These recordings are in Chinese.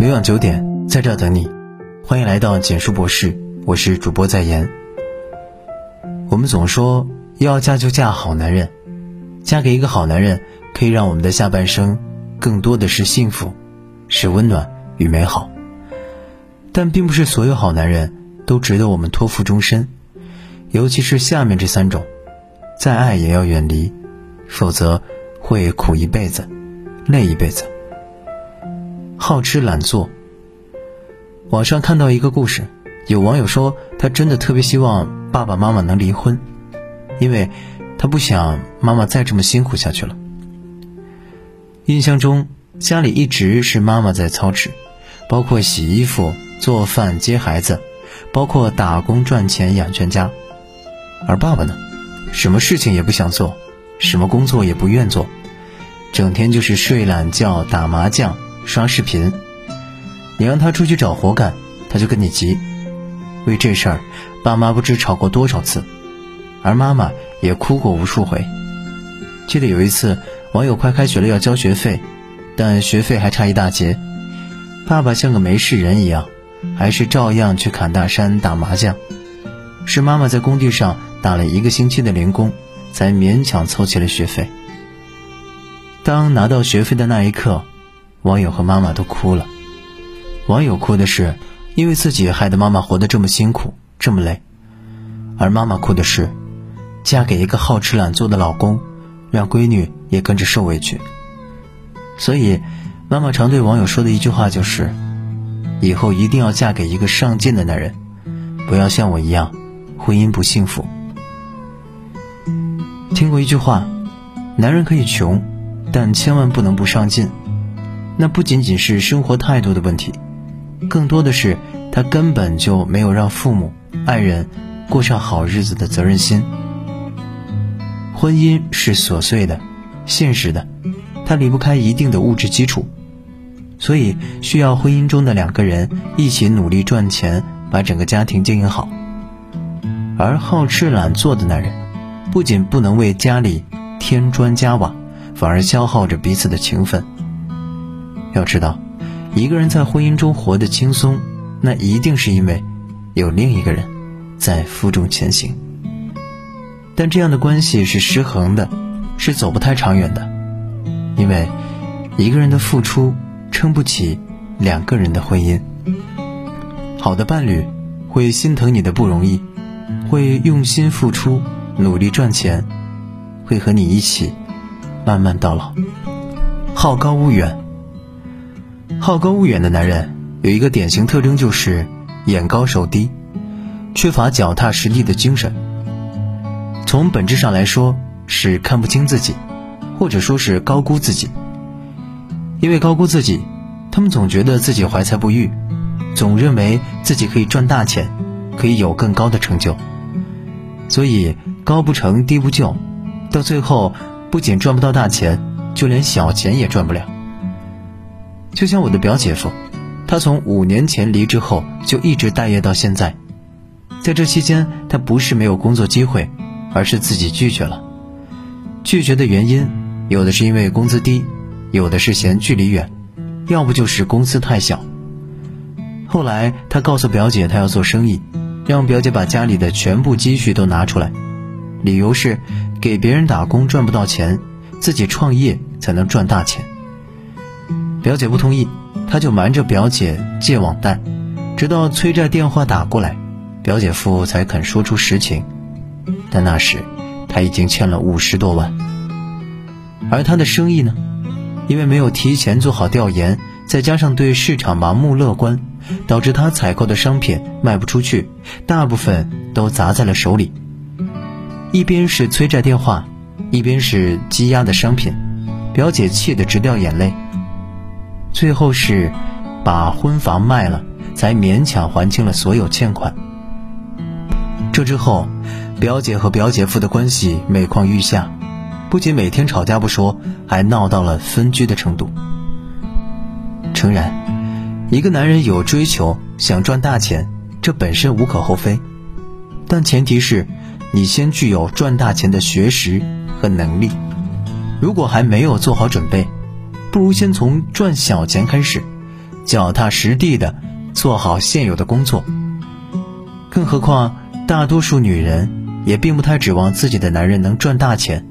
每晚九点，在这等你。欢迎来到简书博士，我是主播在言。我们总说要嫁就嫁好男人，嫁给一个好男人，可以让我们的下半生更多的是幸福，是温暖与美好。但并不是所有好男人都值得我们托付终身，尤其是下面这三种，再爱也要远离，否则会苦一辈子，累一辈子。好吃懒做。网上看到一个故事，有网友说他真的特别希望爸爸妈妈能离婚，因为他不想妈妈再这么辛苦下去了。印象中家里一直是妈妈在操持，包括洗衣服、做饭、接孩子，包括打工赚钱养全家，而爸爸呢，什么事情也不想做，什么工作也不愿做，整天就是睡懒觉、打麻将。刷视频，你让他出去找活干，他就跟你急。为这事儿，爸妈不知吵过多少次，而妈妈也哭过无数回。记得有一次，网友快开学了要交学费，但学费还差一大截，爸爸像个没事人一样，还是照样去砍大山打麻将。是妈妈在工地上打了一个星期的零工，才勉强凑齐了学费。当拿到学费的那一刻。网友和妈妈都哭了。网友哭的是，因为自己害得妈妈活得这么辛苦，这么累；而妈妈哭的是，嫁给一个好吃懒做的老公，让闺女也跟着受委屈。所以，妈妈常对网友说的一句话就是：以后一定要嫁给一个上进的男人，不要像我一样，婚姻不幸福。听过一句话：男人可以穷，但千万不能不上进。那不仅仅是生活态度的问题，更多的是他根本就没有让父母、爱人过上好日子的责任心。婚姻是琐碎的、现实的，它离不开一定的物质基础，所以需要婚姻中的两个人一起努力赚钱，把整个家庭经营好。而好吃懒做的男人，不仅不能为家里添砖加瓦，反而消耗着彼此的情分。要知道，一个人在婚姻中活得轻松，那一定是因为有另一个人在负重前行。但这样的关系是失衡的，是走不太长远的，因为一个人的付出撑不起两个人的婚姻。好的伴侣会心疼你的不容易，会用心付出，努力赚钱，会和你一起慢慢到老。好高骛远。好高骛远的男人有一个典型特征，就是眼高手低，缺乏脚踏实地的精神。从本质上来说，是看不清自己，或者说是高估自己。因为高估自己，他们总觉得自己怀才不遇，总认为自己可以赚大钱，可以有更高的成就。所以高不成低不就，到最后不仅赚不到大钱，就连小钱也赚不了。就像我的表姐夫，他从五年前离职后就一直待业到现在，在这期间，他不是没有工作机会，而是自己拒绝了。拒绝的原因，有的是因为工资低，有的是嫌距离远，要不就是公司太小。后来他告诉表姐，他要做生意，让表姐把家里的全部积蓄都拿出来，理由是给别人打工赚不到钱，自己创业才能赚大钱。表姐不同意，他就瞒着表姐借网贷，直到催债电话打过来，表姐夫才肯说出实情。但那时他已经欠了五十多万，而他的生意呢，因为没有提前做好调研，再加上对市场盲目乐观，导致他采购的商品卖不出去，大部分都砸在了手里。一边是催债电话，一边是积压的商品，表姐气得直掉眼泪。最后是把婚房卖了，才勉强还清了所有欠款。这之后，表姐和表姐夫的关系每况愈下，不仅每天吵架不说，还闹到了分居的程度。诚然，一个男人有追求，想赚大钱，这本身无可厚非，但前提是你先具有赚大钱的学识和能力。如果还没有做好准备，不如先从赚小钱开始，脚踏实地的做好现有的工作。更何况，大多数女人也并不太指望自己的男人能赚大钱，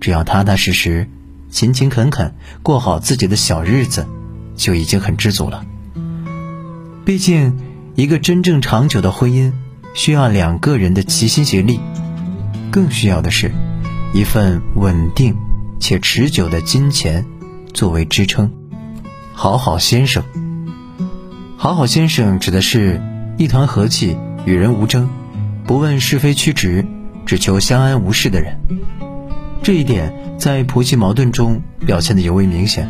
只要踏踏实实、勤勤恳恳过好自己的小日子，就已经很知足了。毕竟，一个真正长久的婚姻，需要两个人的齐心协力，更需要的是，一份稳定且持久的金钱作为支撑。好好先生，好好先生指的是一团和气。与人无争，不问是非曲直，只求相安无事的人。这一点在婆媳矛盾中表现得尤为明显。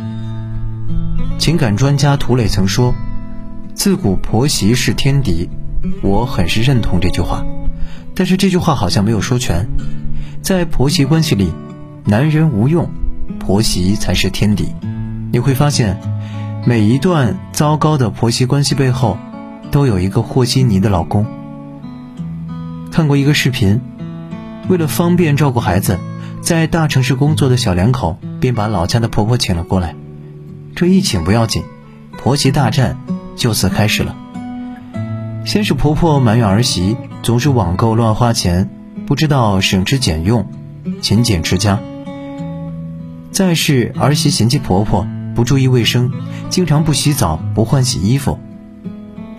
情感专家涂磊曾说：“自古婆媳是天敌。”我很是认同这句话，但是这句话好像没有说全。在婆媳关系里，男人无用，婆媳才是天敌。你会发现，每一段糟糕的婆媳关系背后，都有一个和稀泥的老公。看过一个视频，为了方便照顾孩子，在大城市工作的小两口便把老家的婆婆请了过来。这一请不要紧，婆媳大战就此开始了。先是婆婆埋怨儿媳总是网购乱花钱，不知道省吃俭用、勤俭持家；再是儿媳嫌弃婆婆不注意卫生，经常不洗澡、不换洗衣服；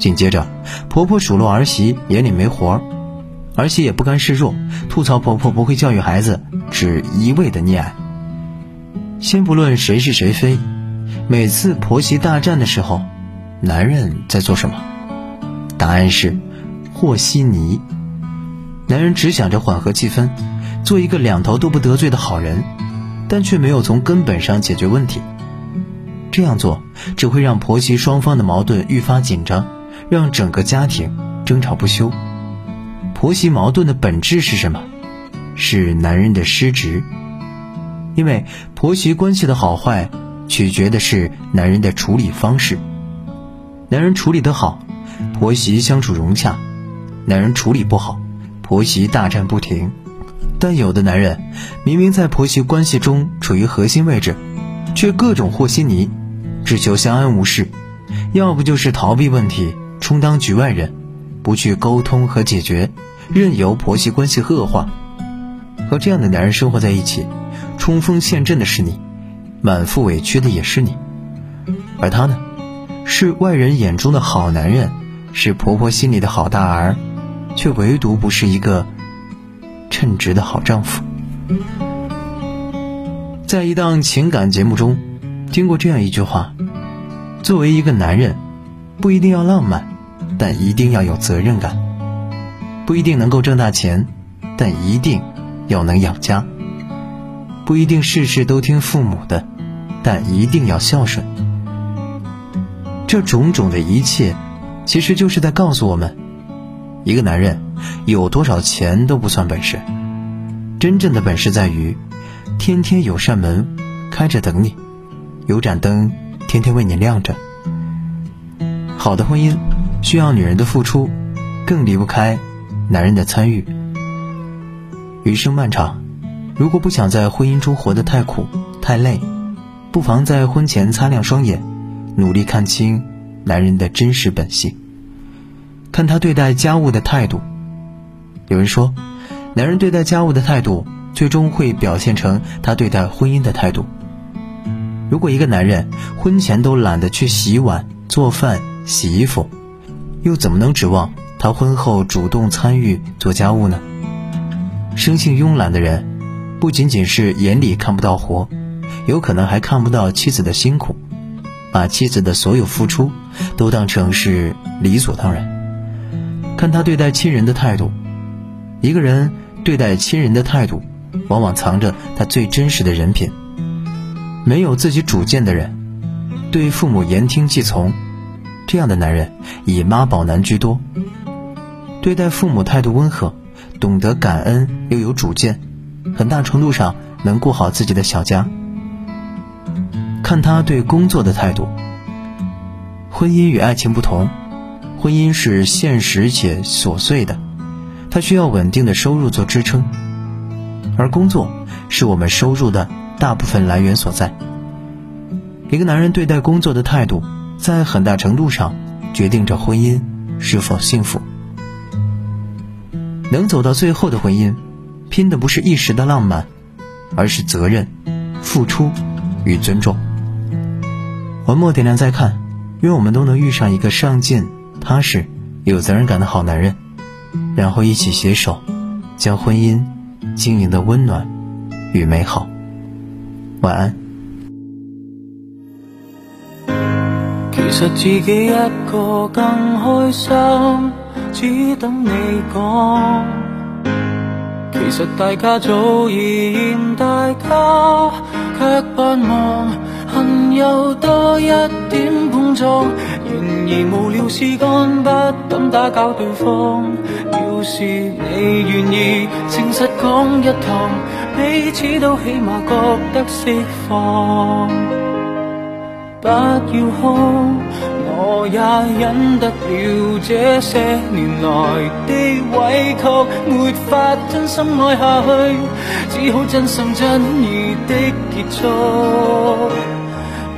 紧接着，婆婆数落儿媳眼里没活儿。儿媳也不甘示弱，吐槽婆婆不会教育孩子，只一味的溺爱。先不论谁是谁非，每次婆媳大战的时候，男人在做什么？答案是和稀泥。男人只想着缓和气氛，做一个两头都不得罪的好人，但却没有从根本上解决问题。这样做只会让婆媳双方的矛盾愈发紧张，让整个家庭争吵不休。婆媳矛盾的本质是什么？是男人的失职。因为婆媳关系的好坏，取决的是男人的处理方式。男人处理得好，婆媳相处融洽；男人处理不好，婆媳大战不停。但有的男人明明在婆媳关系中处于核心位置，却各种和稀泥，只求相安无事，要不就是逃避问题，充当局外人，不去沟通和解决。任由婆媳关系恶化，和这样的男人生活在一起，冲锋陷阵的是你，满腹委屈的也是你，而他呢，是外人眼中的好男人，是婆婆心里的好大儿，却唯独不是一个称职的好丈夫。在一档情感节目中，听过这样一句话：作为一个男人，不一定要浪漫，但一定要有责任感。不一定能够挣大钱，但一定要能养家；不一定事事都听父母的，但一定要孝顺。这种种的一切，其实就是在告诉我们：一个男人有多少钱都不算本事，真正的本事在于天天有扇门开着等你，有盏灯天天为你亮着。好的婚姻需要女人的付出，更离不开。男人的参与，余生漫长，如果不想在婚姻中活得太苦太累，不妨在婚前擦亮双眼，努力看清男人的真实本性，看他对待家务的态度。有人说，男人对待家务的态度，最终会表现成他对待婚姻的态度。如果一个男人婚前都懒得去洗碗、做饭、洗衣服，又怎么能指望？他婚后主动参与做家务呢？生性慵懒的人，不仅仅是眼里看不到活，有可能还看不到妻子的辛苦，把妻子的所有付出都当成是理所当然。看他对待亲人的态度，一个人对待亲人的态度，往往藏着他最真实的人品。没有自己主见的人，对父母言听计从，这样的男人以妈宝男居多。对待父母态度温和，懂得感恩又有主见，很大程度上能过好自己的小家。看他对工作的态度。婚姻与爱情不同，婚姻是现实且琐碎的，它需要稳定的收入做支撑，而工作是我们收入的大部分来源所在。一个男人对待工作的态度，在很大程度上决定着婚姻是否幸福。能走到最后的婚姻，拼的不是一时的浪漫，而是责任、付出与尊重。文末点亮再看，愿我们都能遇上一个上进、踏实、有责任感的好男人，然后一起携手，将婚姻经营的温暖与美好。晚安。其实自己一个更开心，只等你讲。其实大家早已嫌大家，却扮忙，有多一点碰撞。然而无聊事干，不敢打搅对方。要是你愿意诚实讲一趟，彼此都起码觉得释放。不要哭，我也忍得了这些年来的委屈，没法真心爱下去，只好真心真意的结束。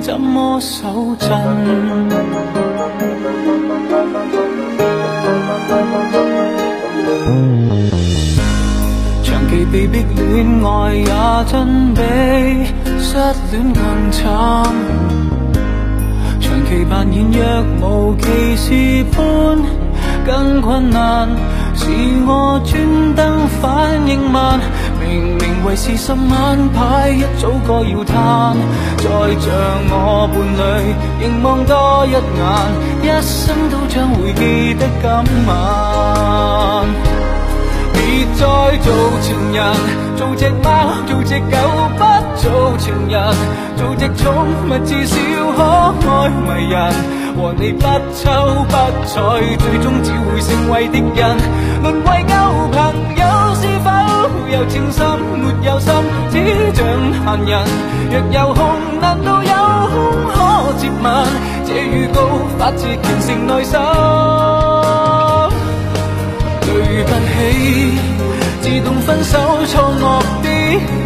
怎么手震？长期被逼恋爱也真比失恋更惨。长期扮演若无其事般更困难，是我专登反应慢。明明为是十晚牌，一早该要摊。再像我伴侣，凝望多一眼，一生都将会记得今晚。别再做情人，做只猫，做只狗，不做情人，做只宠物，至少可爱迷人。和你不瞅不睬，最终只会成为敌人，沦为旧朋友，是否有情深没有心，只像闲人。若有空，难道有空可接吻？这预告发自虔诚内心。对不起，自动分手错愕的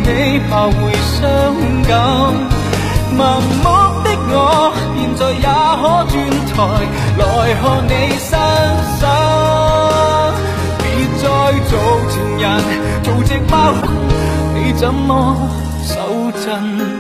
你，怕会伤感，盲目的我。现在也可转台来看你身上，别再做情人，做只猫，你怎么手震？